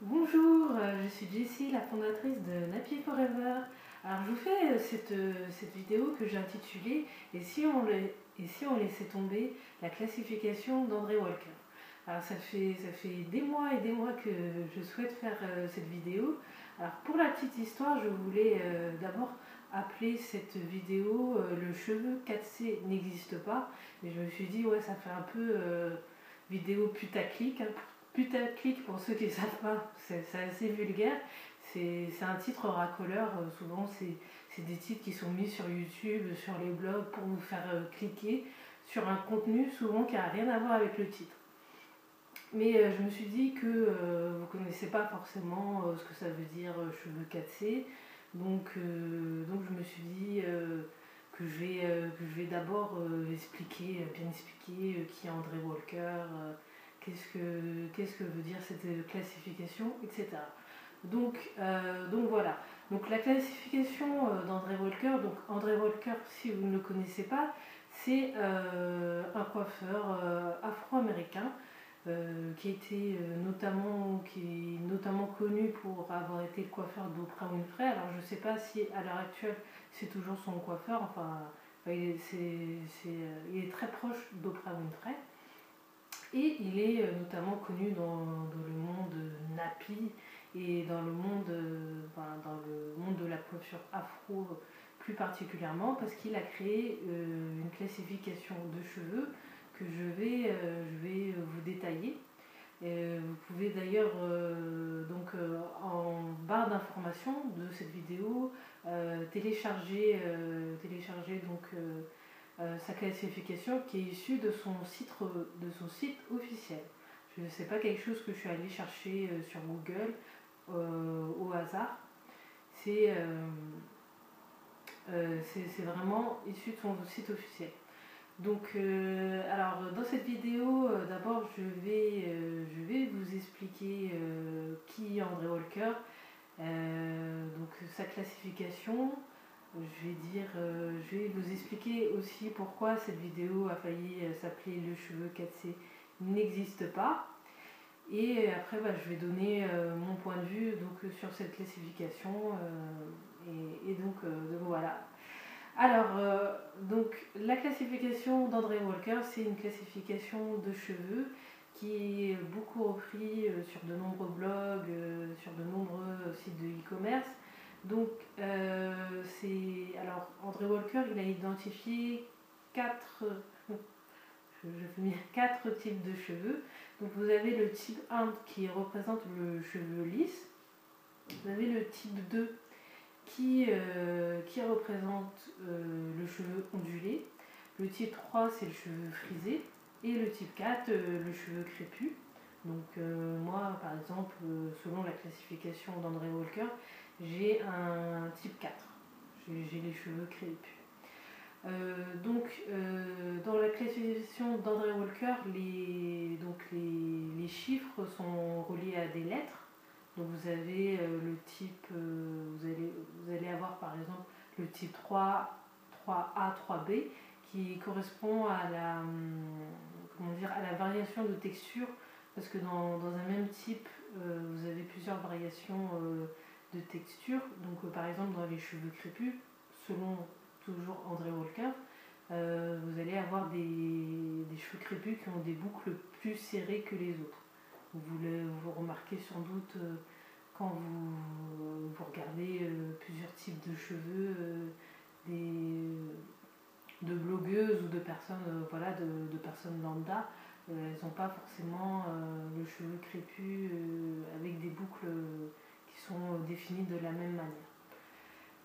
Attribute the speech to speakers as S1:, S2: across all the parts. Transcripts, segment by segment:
S1: Bonjour, euh, je suis Jessie, la fondatrice de Napier Forever. Alors je vous fais euh, cette, euh, cette vidéo que j'ai intitulée et si, on et si on laissait tomber la classification d'André Walker? Alors ça fait, ça fait des mois et des mois que je souhaite faire cette vidéo. Alors pour la petite histoire, je voulais d'abord appeler cette vidéo Le cheveu 4C n'existe pas. Mais je me suis dit ouais ça fait un peu vidéo putaclic. hein, putaclic, pour ceux qui ne savent pas, c'est assez vulgaire. C'est un titre racoleur. euh, Souvent, c'est des titres qui sont mis sur YouTube, sur les blogs, pour vous faire euh, cliquer sur un contenu souvent qui n'a rien à voir avec le titre. Mais euh, je me suis dit que vous ne connaissez pas forcément ce que ça veut dire cheveux 4C. Donc, donc je me suis dit que je vais, vais d'abord expliquer, bien expliquer qui est André Walker, qu'est-ce que, qu'est-ce que veut dire cette euh, classification, etc. Donc, euh, donc voilà. Donc la classification euh, d'André Walker, donc André Walker, si vous ne le connaissez pas, c'est un coiffeur afro-américain qui a été notamment, qui est notamment connu pour avoir été le coiffeur d'Oprah Winfrey. Alors je ne sais pas si à l'heure actuelle c'est toujours son coiffeur, enfin il est très proche d'Oprah Winfrey. Et il est euh, notamment connu dans, le monde nappy et dans le monde, euh, enfin, dans le monde de la coiffure afro plus particulièrement parce qu'il a créé euh, une classification de cheveux que je vais, je vais vous détailler. Euh, vous pouvez d'ailleurs donc en barre d'information de cette vidéo télécharger, télécharger donc euh, sa classification qui est issue de son site, de son site officiel. Je ne sais pas quelque chose que je suis allée chercher euh, sur Google euh, au hasard. C'est vraiment issu de son site officiel. Donc, alors dans cette vidéo, d'abord je vais, je vais vous expliquer qui est André Walker, donc sa classification. Je vais dire, euh, je vais vous expliquer aussi pourquoi cette vidéo a failli euh, s'appeler Le cheveu 4C n'existe pas. Et après, bah, je vais donner euh, mon point de vue donc, sur cette classification. et, donc, donc voilà. Alors, donc, la classification d'André Walker, c'est une classification de cheveux qui est beaucoup repris sur de nombreux blogs, sur de nombreux sites de e-commerce. Donc, euh, c'est. Alors, André Walker, il a identifié quatre. euh, je, je dire quatre types de cheveux. Donc, vous avez le type 1 qui représente le cheveu lisse. Vous avez le type 2 qui, euh, qui représente le cheveu ondulé. Le type 3, c'est le cheveu frisé. Et le type 4, euh, le cheveu crépus. Donc moi, par exemple, selon la classification d'André Walker, j'ai un type 4. J'ai les cheveux crépus. Euh, donc, euh, dans la classification d'André Walker, les, donc les, les chiffres sont reliés à des lettres. Donc vous avez euh, le type, vous, allez, vous allez avoir par exemple le type 3, 3A, 3B qui correspond à la, hum, comment dire, à la variation de texture parce que dans, dans un même type, vous avez plusieurs variations de texture. Donc euh, par exemple dans les cheveux crépus, selon toujours André Walker, euh, vous allez avoir des, des cheveux crépus qui ont des boucles plus serrées que les autres. Vous, vous remarquez sans doute euh, quand vous, vous regardez plusieurs types de cheveux des, de blogueuses ou de personnes, voilà, de, de personnes lambda. Elles n'ont pas forcément le cheveu crépus avec des boucles sont euh, définies de la même manière.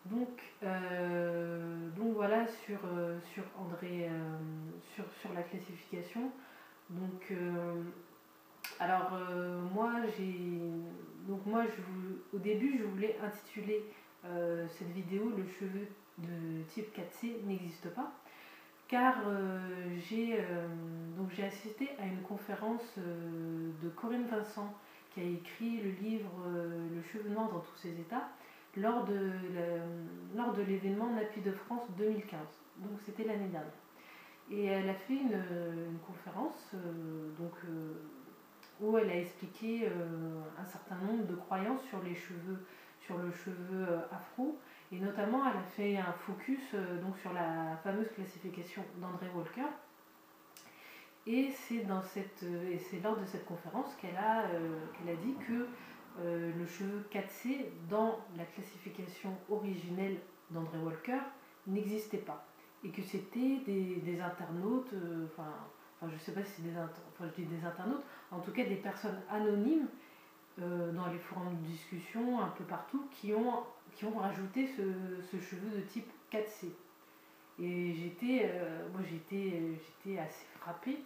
S1: Donc, euh, donc voilà sur, euh, sur André, sur, sur la classification. Donc, alors moi j'ai, donc moi je au début je voulais intituler cette vidéo le cheveu de type 4C n'existe pas, car j'ai j'ai assisté à une conférence de Corinne Vincent qui a écrit le livre euh, Le cheveu noir dans tous ses états lors de l'événement Napi de France 2015. Donc c'était l'année dernière. Et elle a fait une, une conférence euh, donc, euh, où elle a expliqué un certain nombre de croyances sur les cheveux, sur le cheveu afro. Et notamment, elle a fait un focus donc sur la fameuse classification d'André Walker. Et c'est dans cette et c'est lors de cette conférence qu'elle a, qu'elle a dit que le cheveu 4C dans la classification originelle d'André Walker n'existait pas et que c'était des, internautes, euh, enfin, enfin je sais pas si c'est des, enfin, je dis des internautes, en tout cas des personnes anonymes euh, dans les forums de discussion un peu partout qui ont, qui ont rajouté ce, cheveu de type 4C. Et j'étais, euh, moi j'étais, j'étais assez frappée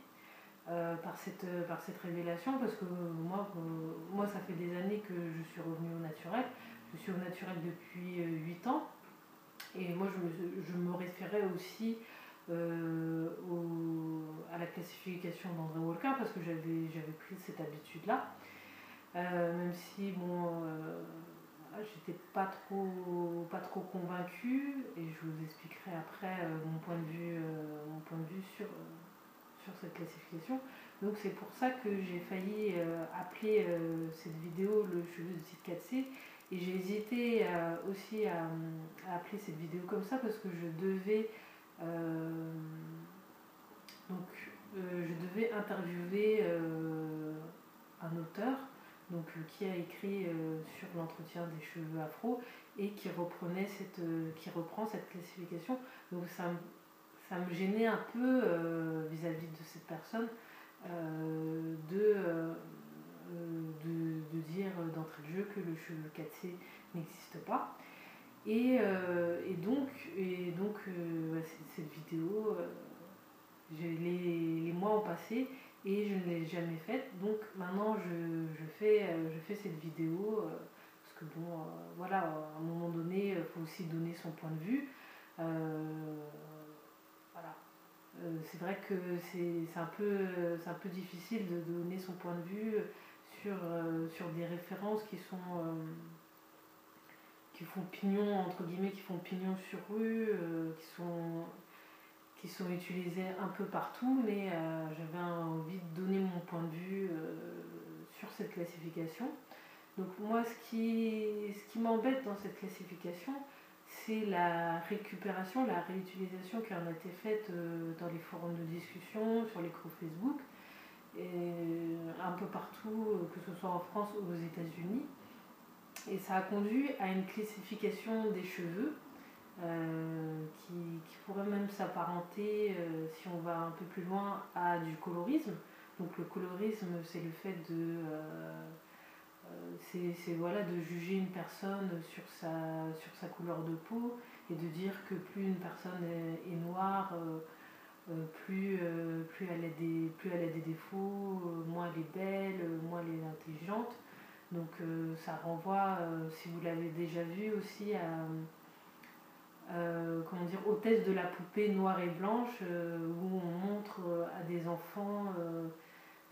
S1: par, cette, par cette révélation parce que moi, moi ça fait des années que je suis revenue au naturel. Je suis au naturel depuis 8 ans. Et moi, je me, référais aussi euh, à la classification d'André Walker parce que j'avais, pris cette habitude-là. Euh, même si, bon, euh, j'étais pas trop, pas trop convaincue, et je vous expliquerai après mon point de vue, mon point de vue sur, cette classification. Donc c'est pour ça que j'ai failli appeler cette vidéo le cheveu de type 4C et j'ai hésité euh, aussi à, appeler cette vidéo comme ça parce que je devais euh, donc euh, je devais interviewer un auteur donc qui a écrit sur l'entretien des cheveux afro et qui reprenait cette qui reprend cette classification donc ça ça me gênait un peu vis-à-vis de cette personne de de, de, dire d'entrée de jeu que le cheveu 4C n'existe pas. Et, euh, et, donc, et donc euh, cette vidéo, euh, les, les, mois ont passé et je ne l'ai jamais faite. Donc maintenant, je, je, fais, je fais cette vidéo parce que, bon, voilà, à un moment donné, il faut aussi donner son point de vue. C'est vrai que c'est un, peu, un peu difficile de donner son point de vue sur, euh, sur des références qui sont euh, qui font pignon entre guillemets qui font pignon sur rue euh, qui sont qui sont utilisées un peu partout mais j'avais envie de donner mon point de vue sur cette classification. Donc moi ce qui ce qui m'embête dans cette classification c'est la récupération, la réutilisation qui en a été faite dans les forums de discussion, sur les groupes Facebook, un peu partout, euh, que ce soit en France ou aux États-Unis. Et ça a conduit à une classification des cheveux euh, qui, pourrait même s'apparenter, euh, si on va un peu plus loin, à du colorisme. Donc le colorisme, c'est le fait de... c'est voilà, de juger une personne sur sa, sur sa couleur de peau et de dire que plus une personne est, noire, euh, plus, euh, plus, elle a des, plus elle a des défauts, euh, moins elle est belle, moins elle est intelligente. Donc ça renvoie, si vous l'avez déjà vu aussi, à, comment dire, au test de la poupée noire et blanche, où on montre à des enfants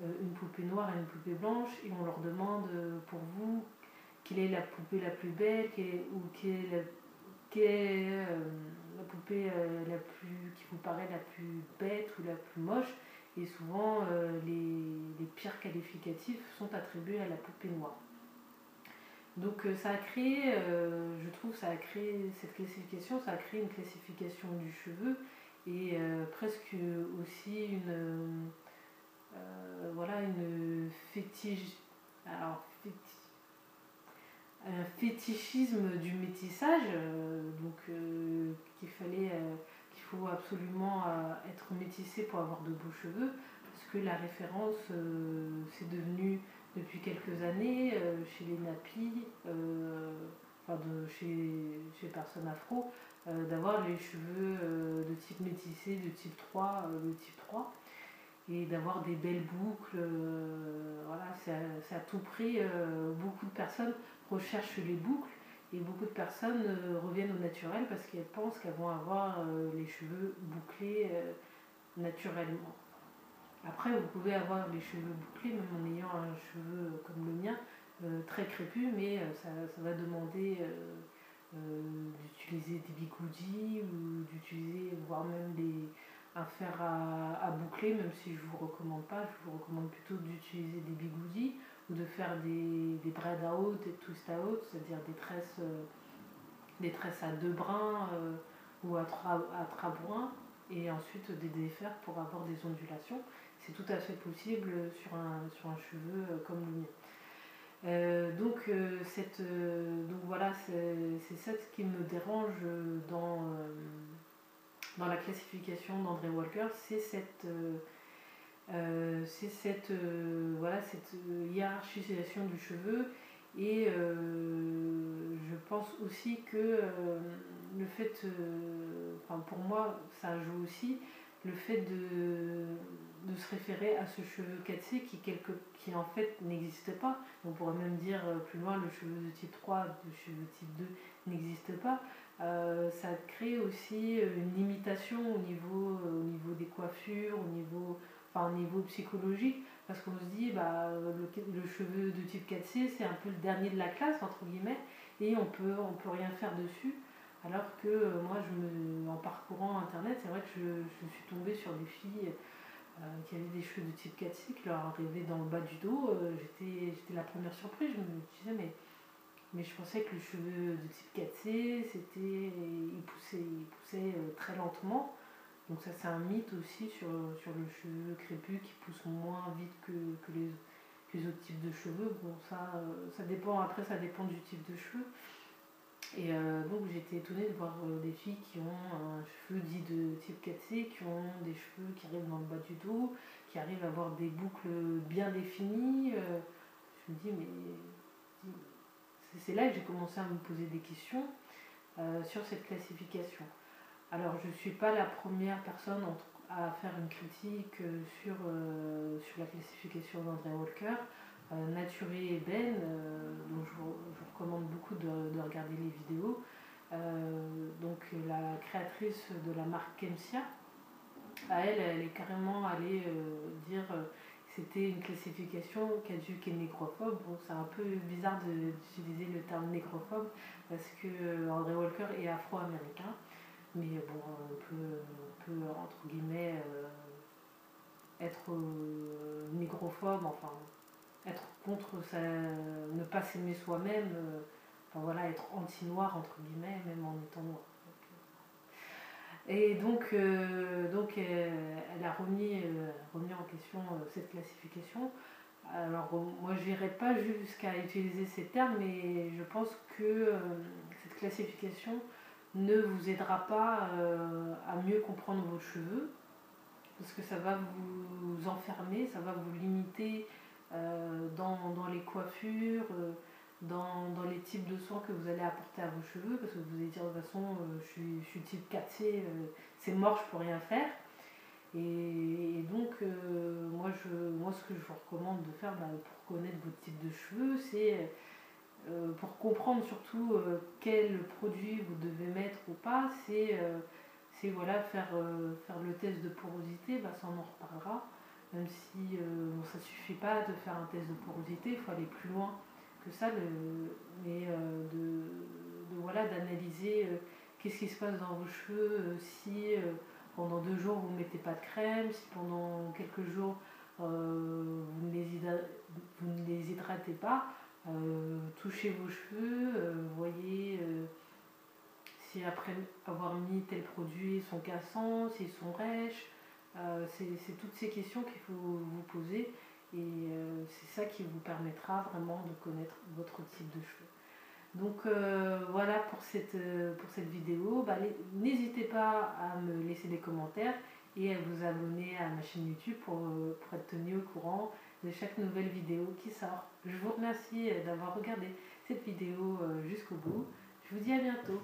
S1: une poupée noire et une poupée blanche, et on leur demande pour vous quelle est la poupée la plus belle, ou quelle est la euh, poupée euh, la plus, qui vous paraît la plus bête ou la plus moche. Et souvent, euh, les, les, pires qualificatifs sont attribués à la poupée noire. Donc ça a créé, je trouve, ça a créé cette classification, ça a créé une classification du cheveu et presque aussi une, voilà, une fétiche, un fétichisme du métissage, euh, donc euh, qu'il fallait, euh, qu'il faut absolument être métissé pour avoir de beaux cheveux, parce que la référence c'est devenu depuis quelques années chez les nappies, enfin de, chez, chez personnes afro, d'avoir les cheveux de type métissé, de type 3, le type 3 et d'avoir des belles boucles. voilà, c'est à, tout prix. beaucoup de personnes recherchent les boucles et beaucoup de personnes euh, reviennent au naturel parce qu'elles pensent qu'elles vont avoir euh, les cheveux bouclés euh, naturellement. Après, vous pouvez avoir les cheveux bouclés même en ayant un cheveu comme le mien, très crépus, mais ça, va demander d'utiliser des bigoudis ou d'utiliser, voire même des, un fer à, boucler, même si je ne vous recommande pas, je vous recommande plutôt d'utiliser des bigoudis ou de faire des, des bread out, des twist out, c'est-à-dire des tresses, des tresses à deux brins ou à trois, à trois brins et ensuite des défaire pour avoir des ondulations. C'est tout à fait possible sur un, sur un cheveu euh, comme le mien. Euh, donc, euh, cette, donc voilà, c'est ça qui me dérange dans, dans la classification d'André Walker, c'est cette, c'est cette, voilà, cette hiérarchisation du cheveu et je pense aussi que le fait, enfin pour moi, ça joue aussi le fait de, de se référer à ce cheveu 4C qui, quelque, qui en fait n'existe pas. On pourrait même dire euh, plus loin le cheveu de type 3, le cheveu type 2 n'existe pas. Euh, ça crée aussi une limitation au niveau, euh, au niveau des coiffures, au niveau, enfin, au niveau psychologique, parce qu'on se dit bah, le, cheveu de type 4C c'est un peu le dernier de la classe, entre guillemets, et on peut, on peut rien faire dessus. Alors que euh, moi, je me, en parcourant Internet, c'est vrai que je, suis tombée sur des filles euh, qui avaient des cheveux de type 4C qui leur arrivaient dans le bas du dos. Euh, j'étais, la première surprise. Je me disais, mais, mais je pensais que le cheveu de type 4C, c'était, il poussait, poussait très lentement. Donc ça, c'est un mythe aussi sur, sur le cheveu crépus qui pousse moins vite que, les, que les autres types de cheveux. Bon, ça, ça dépend, après, ça dépend du type de cheveux. Et euh, donc j'étais étonnée de voir euh, des filles qui ont un cheveu dit de type 4C, qui ont des cheveux qui arrivent dans le bas du dos, qui arrivent à avoir des boucles bien définies. Euh, je me dis, mais c'est là que j'ai commencé à me poser des questions sur cette classification. Alors je ne suis pas la première personne à faire une critique sur, sur la classification d'André Walker. Euh, Naturé et Ben, euh, dont je vous, recommande beaucoup de, regarder les vidéos. Euh, donc la créatrice de la marque Kemsia, elle, est carrément allée dire c'était une classification caduque et négrophobe. Bon, c'est un peu bizarre d'utiliser le terme négrophobe parce que André Walker est afro-américain, mais bon, on peut, être négrophobe, enfin être contre ça, ne pas s'aimer soi-même, euh, enfin voilà, être anti-noir entre guillemets, même en étant noir. Et donc, euh, donc elle a remis, euh, remis en question cette classification. Alors moi je n'irai pas jusqu'à utiliser ces termes, mais je pense que cette classification ne vous aidera pas à mieux comprendre vos cheveux, parce que ça va vous enfermer, ça va vous limiter euh, dans, dans, les coiffures, euh, dans, dans, les types de soins que vous allez apporter à vos cheveux, parce que vous allez dire de toute façon, euh, je, suis, je, suis, type 4C, c'est mort, je peux rien faire. Et, donc, moi, je, moi, ce que je vous recommande de faire bah, pour connaître votre type de cheveux, c'est pour comprendre surtout quel produit vous devez mettre ou pas, c'est voilà, faire, faire le test de porosité, bah, ça on en reparlera même si euh, ça ne suffit pas de faire un test de porosité, il faut aller plus loin que ça, mais euh, de, voilà, d'analyser euh, qu'est-ce qui se passe dans vos cheveux, si pendant deux jours vous ne mettez pas de crème, si pendant quelques jours vous ne, les hydratez pas, touchez vos cheveux, voyez si après avoir mis tel produit ils sont cassants, s'ils sont rêches, euh, c'est toutes ces questions qu'il faut vous poser et euh, c'est ça qui vous permettra vraiment de connaître votre type de cheveux. Donc euh, voilà pour cette, pour cette vidéo. Bah, n'hésitez pas à me laisser des commentaires et à vous abonner à ma chaîne YouTube pour, pour être tenu au courant de chaque nouvelle vidéo qui sort. Je vous remercie d'avoir regardé cette vidéo jusqu'au bout. Je vous dis à bientôt.